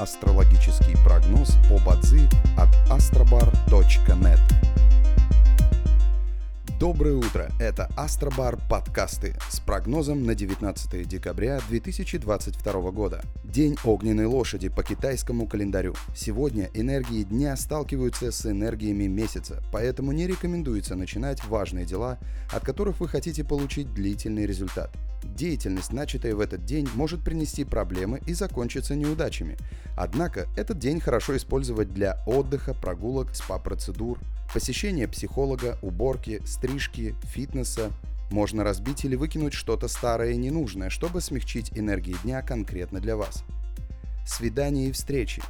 Астрологический прогноз по Бадзи от astrobar.net Доброе утро! Это Астробар подкасты с прогнозом на 19 декабря 2022 года. День огненной лошади по китайскому календарю. Сегодня энергии дня сталкиваются с энергиями месяца, поэтому не рекомендуется начинать важные дела, от которых вы хотите получить длительный результат – Деятельность, начатая в этот день, может принести проблемы и закончиться неудачами. Однако этот день хорошо использовать для отдыха, прогулок, спа-процедур, посещения психолога, уборки, стрижки, фитнеса. Можно разбить или выкинуть что-то старое и ненужное, чтобы смягчить энергии дня конкретно для вас. Свидания и встречи.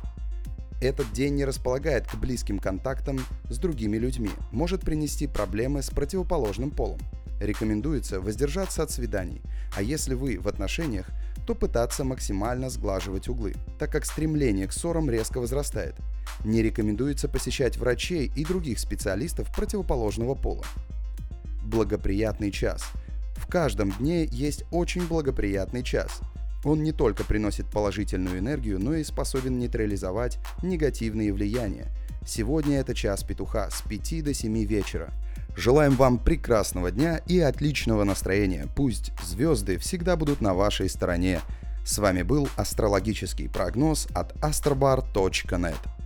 Этот день не располагает к близким контактам с другими людьми, может принести проблемы с противоположным полом. Рекомендуется воздержаться от свиданий, а если вы в отношениях, то пытаться максимально сглаживать углы, так как стремление к ссорам резко возрастает. Не рекомендуется посещать врачей и других специалистов противоположного пола. Благоприятный час. В каждом дне есть очень благоприятный час. Он не только приносит положительную энергию, но и способен нейтрализовать негативные влияния. Сегодня это час петуха с 5 до 7 вечера – Желаем вам прекрасного дня и отличного настроения. Пусть звезды всегда будут на вашей стороне. С вами был астрологический прогноз от astrobar.net.